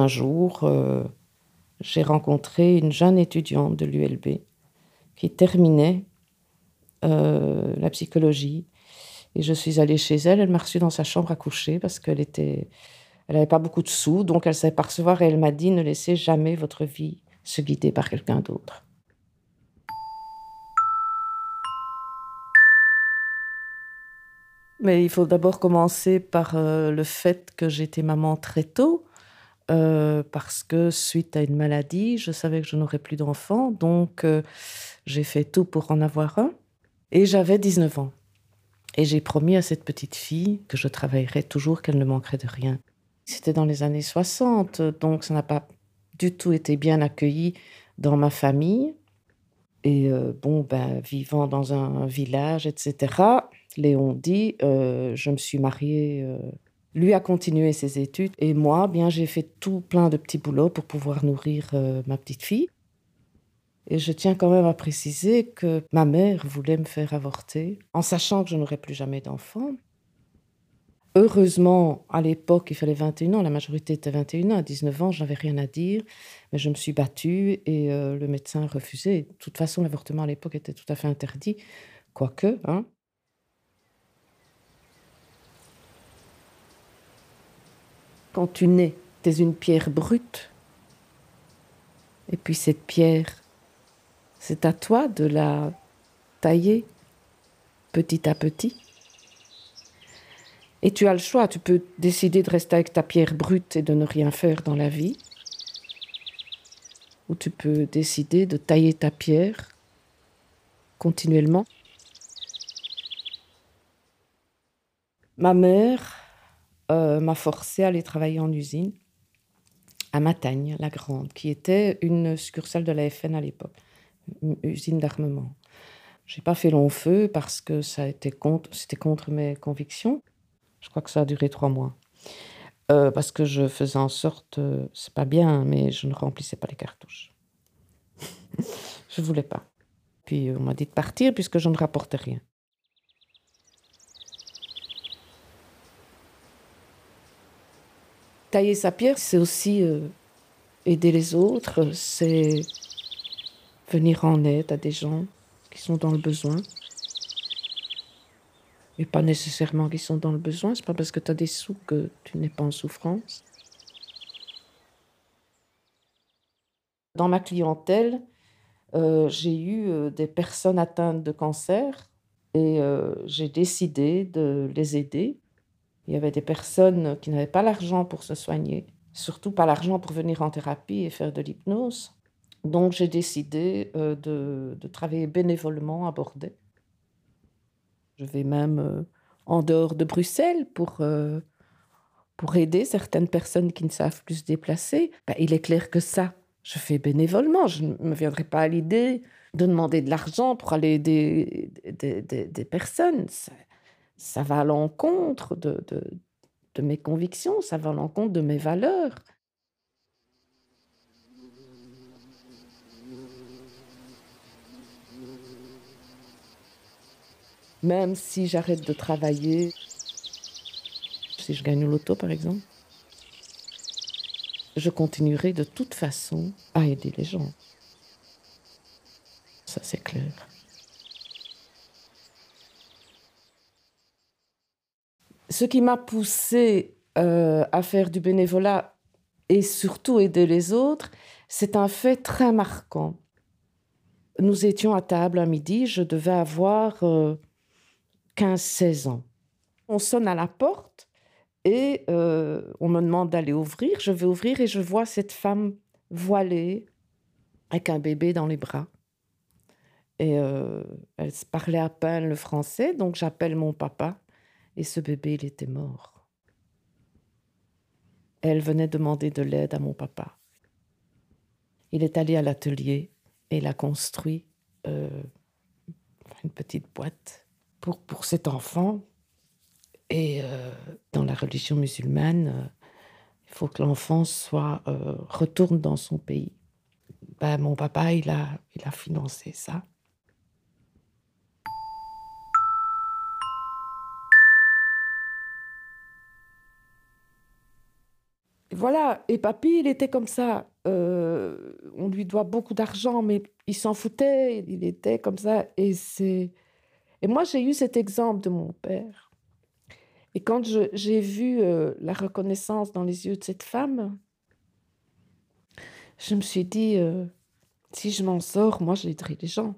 Un jour, euh, j'ai rencontré une jeune étudiante de l'ULB qui terminait euh, la psychologie. Et je suis allée chez elle, elle m'a reçue dans sa chambre à coucher parce qu'elle était, elle n'avait pas beaucoup de sous, donc elle savait pas recevoir et elle m'a dit ne laissez jamais votre vie se guider par quelqu'un d'autre. Mais il faut d'abord commencer par euh, le fait que j'étais maman très tôt, euh, parce que suite à une maladie, je savais que je n'aurais plus d'enfants, donc euh, j'ai fait tout pour en avoir un. Et j'avais 19 ans. Et j'ai promis à cette petite fille que je travaillerais toujours, qu'elle ne manquerait de rien. C'était dans les années 60, donc ça n'a pas du tout été bien accueilli dans ma famille. Et bon, ben, vivant dans un village, etc., Léon dit, euh, je me suis mariée, euh, lui a continué ses études et moi, bien, j'ai fait tout plein de petits boulots pour pouvoir nourrir euh, ma petite fille. Et je tiens quand même à préciser que ma mère voulait me faire avorter en sachant que je n'aurais plus jamais d'enfant. Heureusement, à l'époque, il fallait 21 ans, la majorité était 21 ans. À 19 ans, je n'avais rien à dire, mais je me suis battue et le médecin a refusé. De toute façon, l'avortement à l'époque était tout à fait interdit, quoique. Hein. Quand tu nais, tu es une pierre brute. Et puis cette pierre, c'est à toi de la tailler petit à petit. Et tu as le choix, tu peux décider de rester avec ta pierre brute et de ne rien faire dans la vie. Ou tu peux décider de tailler ta pierre continuellement. Ma mère euh, m'a forcé à aller travailler en usine à Matagne, la Grande, qui était une succursale de la FN à l'époque, une usine d'armement. J'ai pas fait long feu parce que ça été contre, c'était contre mes convictions. Je crois que ça a duré trois mois. Euh, parce que je faisais en sorte, euh, c'est pas bien, mais je ne remplissais pas les cartouches. je voulais pas. Puis on m'a dit de partir puisque je ne rapportais rien. Tailler sa pierre, c'est aussi euh, aider les autres, c'est venir en aide à des gens qui sont dans le besoin. Et pas nécessairement qui sont dans le besoin, c'est pas parce que tu as des sous que tu n'es pas en souffrance. Dans ma clientèle, euh, j'ai eu euh, des personnes atteintes de cancer et j'ai décidé de les aider il y avait des personnes qui n'avaient pas l'argent pour se soigner, surtout pas l'argent pour venir en thérapie et faire de l'hypnose. Donc j'ai décidé euh, de, travailler bénévolement à Bordeaux. Je vais même euh, en dehors de Bruxelles pour, euh, pour aider certaines personnes qui ne savent plus se déplacer. Ben, il est clair que ça, je fais bénévolement. Je ne me viendrai pas à l'idée de demander de l'argent pour aller aider des, des, des personnes ça va à l'encontre de, mes convictions, ça va à l'encontre de mes valeurs. Même si j'arrête de travailler, si je gagne l'auto par exemple, je continuerai de toute façon à aider les gens. Ça c'est clair. Ce qui m'a poussé euh, à faire du bénévolat et surtout aider les autres, c'est un fait très marquant. Nous étions à table à midi, je devais avoir 15-16 euh, ans. On sonne à la porte et euh, on me demande d'aller ouvrir. Je vais ouvrir et je vois cette femme voilée avec un bébé dans les bras. Et elle parlait à peine le français, donc j'appelle mon papa et ce bébé, il était mort. Elle venait demander de l'aide à mon papa. Il est allé à l'atelier et il a construit euh, une petite boîte pour, pour cet enfant. Et euh, dans la religion musulmane, euh, il faut que l'enfant soit retourne dans son pays. Ben, mon papa, il a, il a financé ça. Voilà, et papy, il était comme ça. Euh, on lui doit beaucoup d'argent, mais il s'en foutait, il était comme ça. Et, c'est... et moi, j'ai eu cet exemple de mon père. Et quand j'ai vu euh, la reconnaissance dans les yeux de cette femme, je me suis dit, euh, si je m'en sors, moi, j'aiderai les gens.